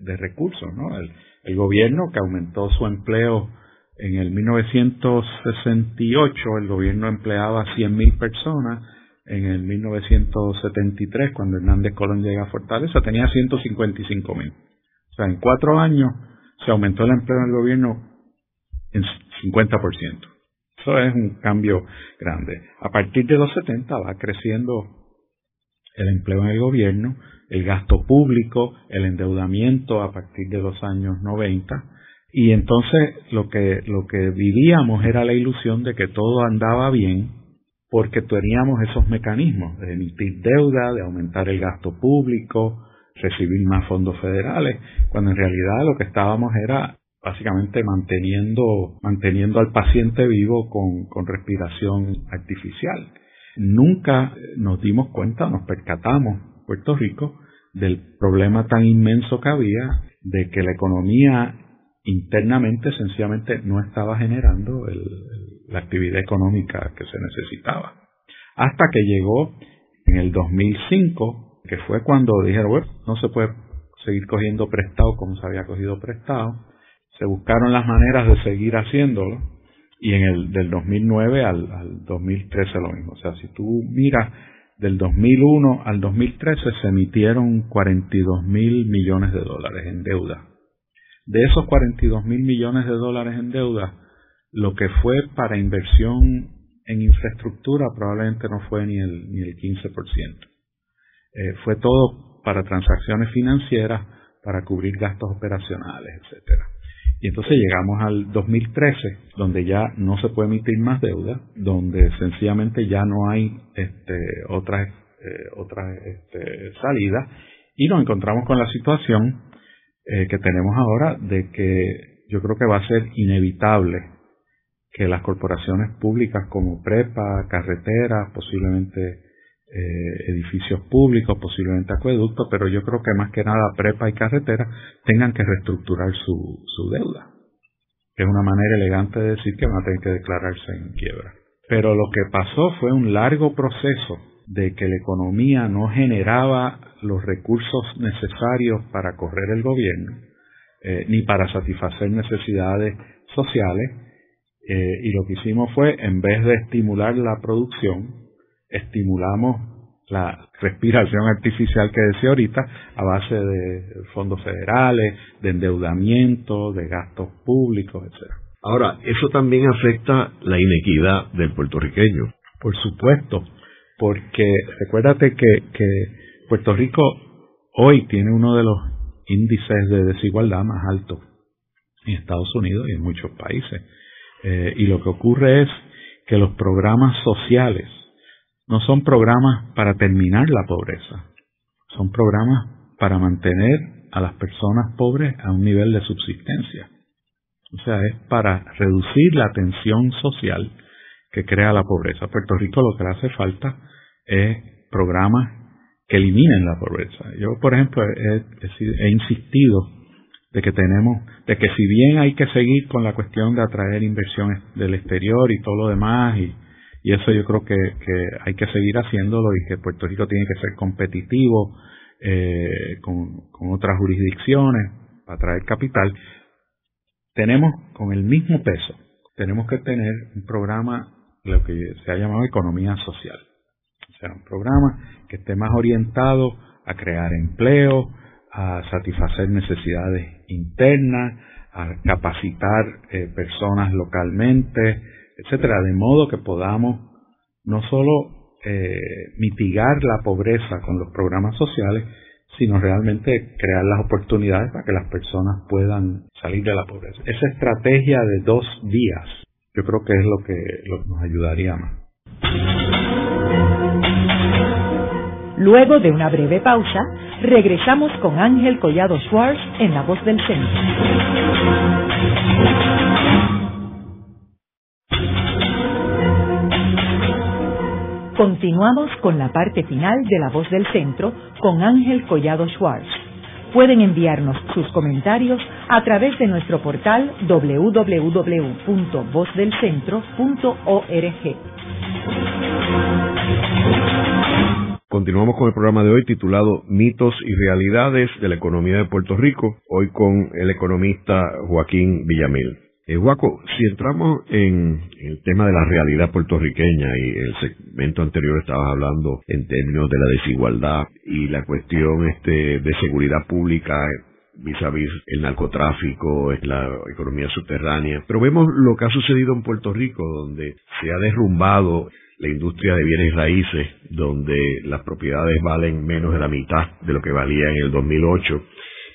de, recursos, ¿no? El, el, gobierno que aumentó su empleo en el 1968, el gobierno empleaba 100.000 personas, en el 1973, cuando Hernández Colón llega a Fortaleza, tenía 155.000. O sea, en cuatro años se aumentó el empleo en el gobierno en 50%. Eso es un cambio grande. A partir de los 70 va creciendo el empleo en el gobierno, el gasto público, el endeudamiento a partir de los años 90 y entonces lo que lo que vivíamos era la ilusión de que todo andaba bien porque teníamos esos mecanismos de emitir deuda, de aumentar el gasto público, recibir más fondos federales, cuando en realidad lo que estábamos era básicamente manteniendo, manteniendo al paciente vivo con, con respiración artificial. Nunca nos dimos cuenta, nos percatamos, Puerto Rico, del problema tan inmenso que había de que la economía internamente sencillamente no estaba generando la actividad económica que se necesitaba. Hasta que llegó en el 2005, que fue cuando dijeron, bueno, no se puede seguir cogiendo prestado como se había cogido prestado, se buscaron las maneras de seguir haciéndolo y en el del 2009 al, al 2013 lo mismo. O sea, si tú miras del 2001 al 2013 se emitieron 42 mil millones de dólares en deuda. De esos 42 mil millones de dólares en deuda, lo que fue para inversión en infraestructura probablemente no fue ni el, ni el 15%. Eh, fue todo para transacciones financieras, para cubrir gastos operacionales, etcétera. Y entonces llegamos al 2013, donde ya no se puede emitir más deuda, donde sencillamente ya no hay este, otras eh, otras este, salidas, y nos encontramos con la situación eh, que tenemos ahora de que yo creo que va a ser inevitable que las corporaciones públicas como prepa, carreteras, posiblemente eh, edificios públicos, posiblemente acueductos, pero yo creo que más que nada prepa y carretera tengan que reestructurar su, su deuda, es una manera elegante de decir que van a tener que declararse en quiebra. Pero lo que pasó fue un largo proceso de que la economía no generaba los recursos necesarios para correr el gobierno, eh, ni para satisfacer necesidades sociales, eh, y lo que hicimos fue, en vez de estimular la producción, estimulamos la respiración artificial que decía ahorita a base de fondos federales, de endeudamiento, de gastos públicos, etcétera. Ahora, eso también afecta la inequidad del puertorriqueño. Por supuesto, porque recuérdate que, que Puerto Rico hoy tiene uno de los índices de desigualdad más altos en Estados Unidos y en muchos países. Eh, y lo que ocurre es que los programas sociales no son programas para terminar la pobreza, son programas para mantener a las personas pobres a un nivel de subsistencia. O sea, es para reducir la tensión social que crea la pobreza. Puerto Rico lo que le hace falta es programas que eliminen la pobreza. Yo, por ejemplo, he, insistido de que tenemos, de que si bien hay que seguir con la cuestión de atraer inversiones del exterior y todo lo demás y y eso yo creo que, hay que seguir haciéndolo y que Puerto Rico tiene que ser competitivo eh, con, otras jurisdicciones para traer capital. Tenemos con el mismo peso, tenemos que tener un programa, lo que se ha llamado economía social. O sea, un programa que esté más orientado a crear empleo, a satisfacer necesidades internas, a capacitar eh, personas localmente, etcétera, de modo que podamos no solo eh, mitigar la pobreza con los programas sociales, sino realmente crear las oportunidades para que las personas puedan salir de la pobreza. Esa estrategia de dos vías, yo creo que es lo que, nos ayudaría más. Luego de una breve pausa, regresamos con Ángel Collado Schwartz en La Voz del Centro. Continuamos con la parte final de La Voz del Centro con Ángel Collado Schwartz. Pueden enviarnos sus comentarios a través de nuestro portal www.vozdelcentro.org. Continuamos con el programa de hoy titulado Mitos y Realidades de la Economía de Puerto Rico, hoy con el economista Joaquín Villamil. Eh, Juaco, si entramos en el tema de la realidad puertorriqueña y el segmento anterior estabas hablando en términos de la desigualdad y la cuestión este, de seguridad pública vis a vis el narcotráfico, la economía subterránea. Pero vemos lo que ha sucedido en Puerto Rico, donde se ha derrumbado la industria de bienes raíces, donde las propiedades valen menos de la mitad de lo que valía en el 2008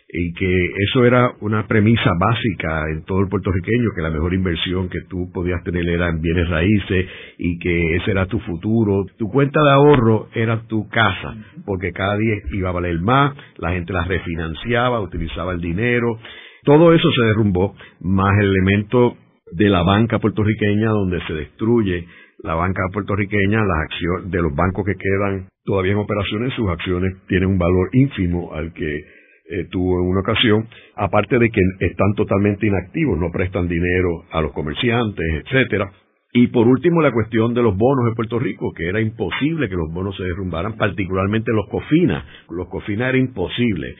y que eso era una premisa básica en todo el puertorriqueño, que la mejor inversión que tú podías tener era en bienes raíces y que ese era tu futuro. Tu cuenta de ahorro era tu casa, porque cada día iba a valer más, la gente la refinanciaba, utilizaba el dinero. Todo eso se derrumbó, más el elemento de la banca puertorriqueña donde se destruye la banca puertorriqueña, las acciones de los bancos que quedan todavía en operaciones, sus acciones tienen un valor ínfimo al que eh, tuvo en una ocasión, aparte de que están totalmente inactivos, no prestan dinero a los comerciantes, etcétera. Y por último, la cuestión de los bonos de Puerto Rico, que era imposible que los bonos se derrumbaran, particularmente los COFINA. Los COFINA era imposible.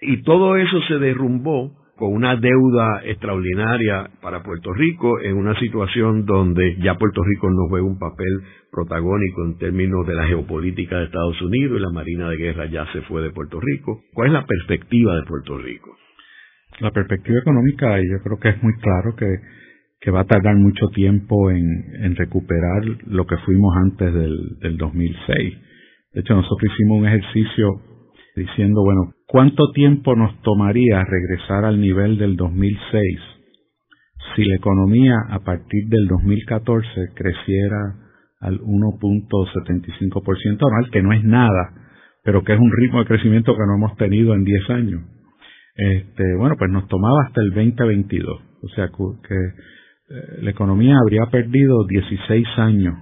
Y todo eso se derrumbó con una deuda extraordinaria para Puerto Rico en una situación donde ya Puerto Rico no juega un papel protagónico en términos de la geopolítica de Estados Unidos y la Marina de Guerra ya se fue de Puerto Rico. ¿Cuál es la perspectiva de Puerto Rico? La perspectiva económica, yo creo que es muy claro que, que va a tardar mucho tiempo en, en recuperar lo que fuimos antes del, del 2006. De hecho, nosotros hicimos un ejercicio diciendo, bueno, ¿cuánto tiempo nos tomaría regresar al nivel del 2006 si la economía a partir del 2014 creciera al 1.75% anual, que no es nada, pero que es un ritmo de crecimiento que no hemos tenido en 10 años? Este, bueno, pues nos tomaba hasta el 2022, o sea que eh, la economía habría perdido 16 años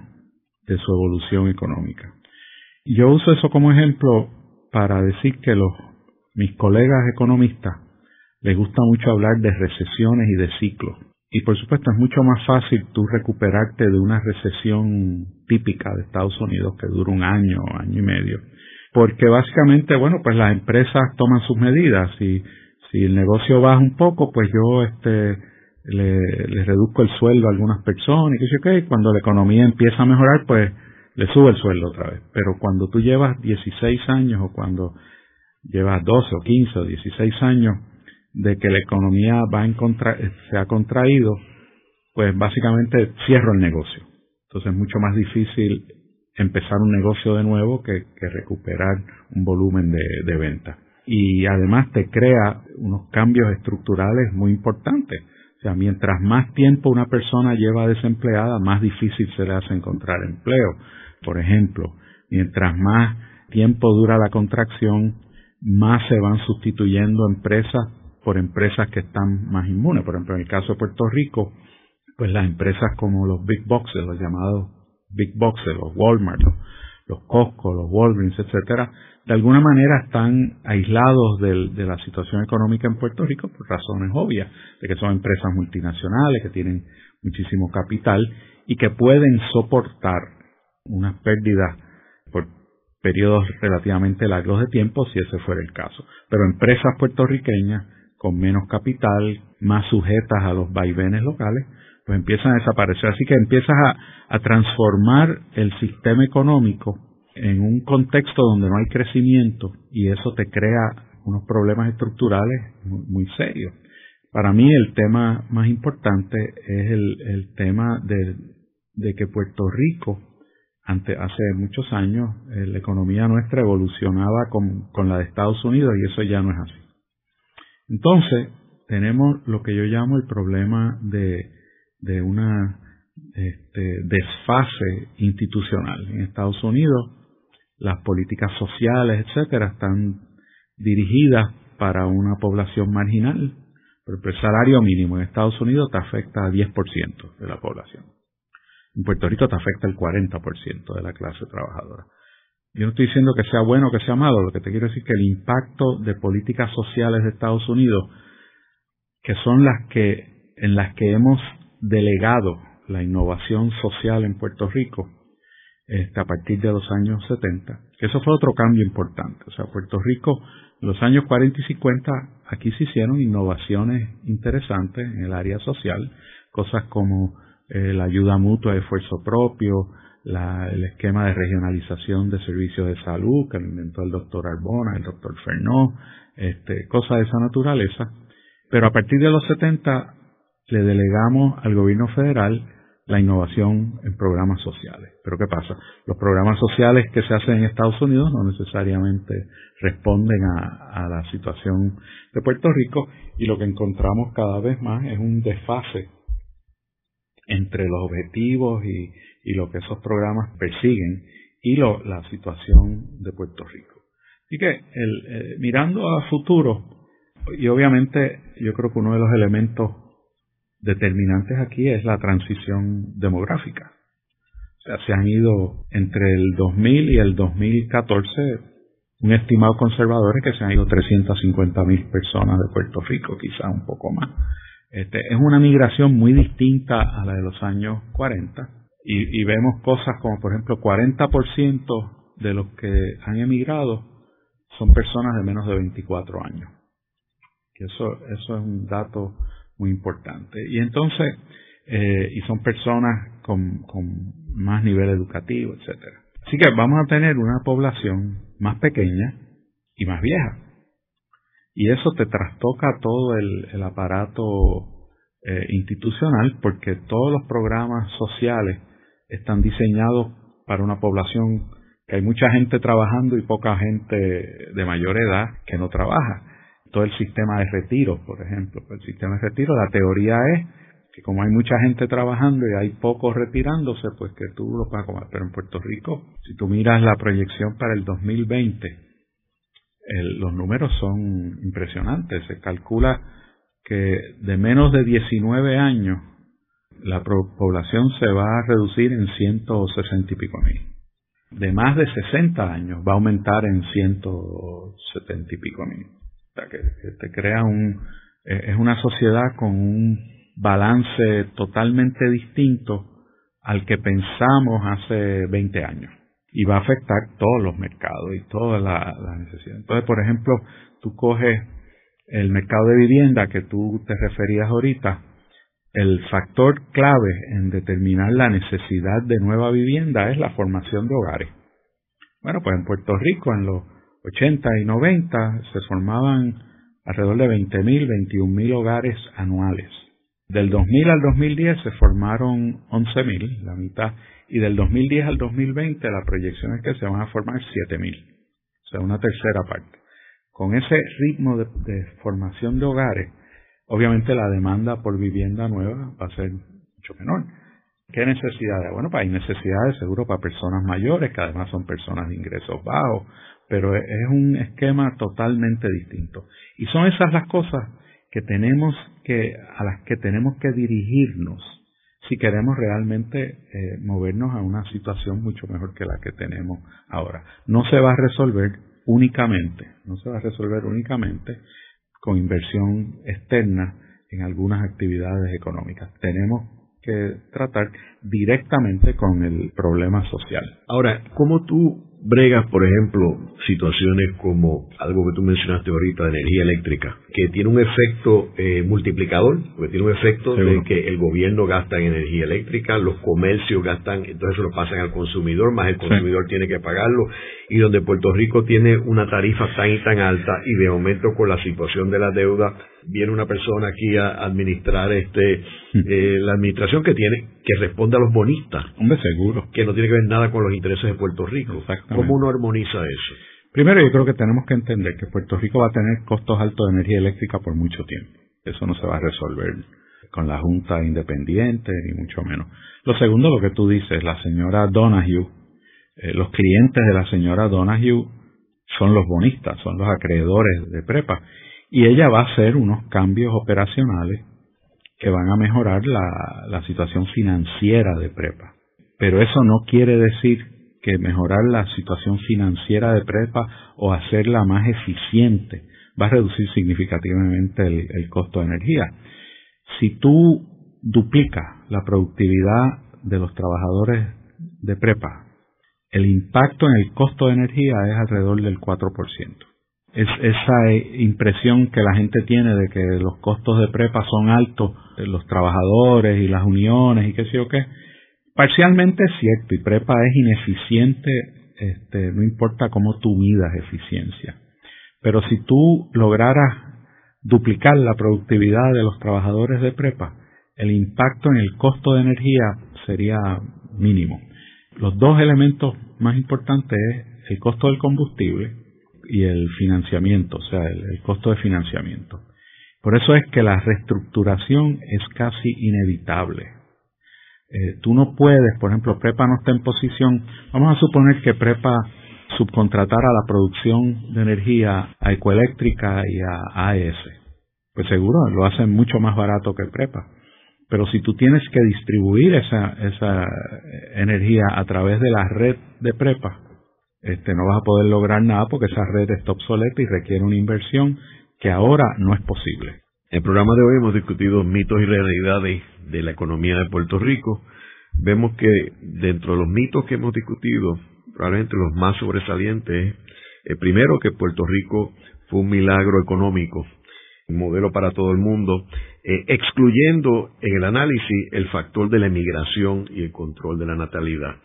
de su evolución económica. Yo uso eso como ejemplo para decir que los, mis colegas economistas les gusta mucho hablar de recesiones y de ciclos. Y por supuesto es mucho más fácil tú recuperarte de una recesión típica de Estados Unidos que dura un año, año y medio. Porque básicamente, bueno, pues las empresas toman sus medidas. y si el negocio baja un poco, pues yo este, le, le reduzco el sueldo a algunas personas y que sé qué. Cuando la economía empieza a mejorar, pues le sube el sueldo otra vez. Pero cuando tú llevas 16 años o cuando llevas 12 o 15 o 16 años de que la economía va en contra, se ha contraído, pues básicamente cierro el negocio. Entonces es mucho más difícil empezar un negocio de nuevo que, recuperar un volumen de, de venta. Y además te crea unos cambios estructurales muy importantes. O sea, mientras más tiempo una persona lleva desempleada, más difícil se le hace encontrar empleo. Por ejemplo, mientras más tiempo dura la contracción, más se van sustituyendo empresas por empresas que están más inmunes. Por ejemplo, en el caso de Puerto Rico, pues las empresas como los big boxes, los llamados big boxes, los Walmart, los, Costco, los Walgreens, etcétera, de alguna manera están aislados de la situación económica en Puerto Rico por razones obvias, de que son empresas multinacionales que tienen muchísimo capital y que pueden soportar unas pérdidas por periodos relativamente largos de tiempo si ese fuera el caso. Pero empresas puertorriqueñas con menos capital, más sujetas a los vaivenes locales, pues empiezan a desaparecer. Así que empiezas a, transformar el sistema económico en un contexto donde no hay crecimiento y eso te crea unos problemas estructurales muy, serios. Para mí el tema más importante es el, tema de que Puerto Rico hace muchos años eh, la economía nuestra evolucionaba con, con la de Estados Unidos y eso ya no es así. Entonces, tenemos lo que yo llamo el problema de, de una este, desfase institucional. En Estados Unidos, las políticas sociales, etcétera, están dirigidas para una población marginal. Pero el salario mínimo en Estados Unidos te afecta a 10% de la población. En Puerto Rico te afecta el 40% de la clase trabajadora. Yo no estoy diciendo que sea bueno o que sea malo, lo que te quiero decir es que el impacto de políticas sociales de Estados Unidos, que son las que, en las que hemos delegado la innovación social en Puerto Rico, este, a partir de los años 70, que eso fue otro cambio importante. O sea, Puerto Rico, en los años 40 y 50, aquí se hicieron innovaciones interesantes en el área social, cosas como eh, la ayuda mutua esfuerzo propio, el esquema de regionalización de servicios de salud que inventó el doctor Arbona, el doctor Fernó, este, cosas de esa naturaleza. Pero a partir de los 70 le delegamos al gobierno federal la innovación en programas sociales. Pero ¿qué pasa? Los programas sociales que se hacen en Estados Unidos no necesariamente responden a la situación de Puerto Rico y lo que encontramos cada vez más es un desfase entre los objetivos y, y lo que esos programas persiguen y lo, la situación de Puerto Rico. Así que el, eh, mirando a futuro, y obviamente yo creo que uno de los elementos determinantes aquí es la transición demográfica. O sea, se han ido entre el 2000 y el 2014, un estimado conservador es que se han ido 350 mil personas de Puerto Rico, quizá un poco más. Este, es una migración muy distinta a la de los años 40 y, y vemos cosas como, por ejemplo, 40% de los que han emigrado son personas de menos de 24 años. Que eso, eso es un dato muy importante. Y entonces, eh, y son personas con, con más nivel educativo, etcétera. Así que vamos a tener una población más pequeña y más vieja. Y eso te trastoca todo el, aparato eh, institucional porque todos los programas sociales están diseñados para una población que hay mucha gente trabajando y poca gente de mayor edad que no trabaja. Todo el sistema de retiro, por ejemplo. El sistema de retiro, la teoría es que como hay mucha gente trabajando y hay pocos retirándose, pues que tú lo puedas comer. Pero en Puerto Rico, si tú miras la proyección para el 2020, los números son impresionantes. Se calcula que de menos de 19 años la población se va a reducir en 160 y pico mil. De más de 60 años va a aumentar en 170 y pico mil. O sea, que, te crea un... Eh, es una sociedad con un balance totalmente distinto al que pensamos hace 20 años. Y va a afectar todos los mercados y todas las la necesidades. Entonces, por ejemplo, tú coges el mercado de vivienda que tú te referías ahorita, el factor clave en determinar la necesidad de nueva vivienda es la formación de hogares. Bueno, pues en Puerto Rico en los 80 y 90 se formaban alrededor de 20.000, 21.000 hogares anuales. Del 2000 al 2010 se formaron 11.000, la mitad, y del 2010 al 2020 la proyección es que se van a formar 7.000, o sea, una tercera parte. Con ese ritmo de, de formación de hogares, obviamente la demanda por vivienda nueva va a ser mucho menor. ¿Qué necesidades? Bueno, pues hay necesidades seguro para personas mayores, que además son personas de ingresos bajos, pero es un esquema totalmente distinto. Y son esas las cosas que tenemos que, a las que tenemos que dirigirnos si queremos realmente eh, movernos a una situación mucho mejor que la que tenemos ahora. No se va a resolver únicamente, no se va a resolver únicamente con inversión externa en algunas actividades económicas. Tenemos que tratar directamente con el problema social. Ahora, ¿cómo tú bregas, por ejemplo, situaciones como algo que tú mencionaste ahorita de energía eléctrica, que tiene un efecto eh, multiplicador, porque tiene un efecto de que el gobierno gasta en energía eléctrica, los comercios gastan, entonces lo pasan al consumidor, más el consumidor tiene que pagarlo, y donde Puerto Rico tiene una tarifa tan y tan alta, y de momento con la situación de la deuda, viene una persona aquí a administrar este eh, la administración que tiene que responde a los bonistas. Hombre, seguro. Que no tiene que ver nada con los intereses de Puerto Rico. ¿Cómo uno armoniza eso? Primero, yo creo que tenemos que entender que Puerto Rico va a tener costos altos de energía eléctrica por mucho tiempo. Eso no se va a resolver con la Junta Independiente, ni mucho menos. Lo segundo, lo que tú dices, la señora Donahue eh, los clientes de la señora Donahue son los bonistas, son los acreedores de prepa. Y ella va a hacer unos cambios operacionales que van a mejorar la, situación financiera de prepa. Pero eso no quiere decir que mejorar la situación financiera de prepa o hacerla más eficiente va a reducir significativamente el, costo de energía. Si tú duplicas la productividad de los trabajadores de prepa, el impacto en el costo de energía es alrededor del 4%. Es esa impresión que la gente tiene de que los costos de prepa son altos, los trabajadores y las uniones y qué sé yo qué, parcialmente es cierto y prepa es ineficiente, este, no importa cómo tú midas eficiencia. Pero si tú lograras duplicar la productividad de los trabajadores de prepa, el impacto en el costo de energía sería mínimo. Los dos elementos más importantes es el costo del combustible y el financiamiento, o sea, el, costo de financiamiento. Por eso es que la reestructuración es casi inevitable. Eh, tú no puedes, por ejemplo, Prepa no está en posición, vamos a suponer que Prepa subcontratar a la producción de energía a Ecoeléctrica y a AES. Pues seguro lo hacen mucho más barato que Prepa. Pero si tú tienes que distribuir esa, esa energía a través de la red de Prepa, este, no vas a poder lograr nada porque esa red está obsoleta y requiere una inversión que ahora no es posible. En el programa de hoy hemos discutido mitos y realidades de la economía de Puerto Rico. Vemos que dentro de los mitos que hemos discutido probablemente los más sobresalientes, eh, primero que Puerto Rico fue un milagro económico, un modelo para todo el mundo, eh, excluyendo en el análisis el factor de la emigración y el control de la natalidad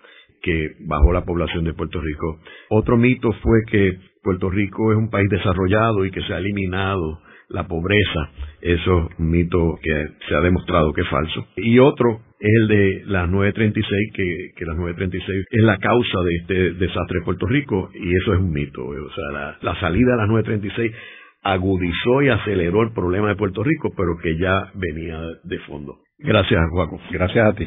que bajó la población de Puerto Rico. Otro mito fue que Puerto Rico es un país desarrollado y que se ha eliminado la pobreza. Eso es un mito que se ha demostrado que es falso. Y otro es el de las 936, que, que las 936 es la causa de este desastre de Puerto Rico, y eso es un mito. O sea, la, salida de las 936 agudizó y aceleró el problema de Puerto Rico, pero que ya venía de fondo. Gracias, Juaco. Gracias a ti.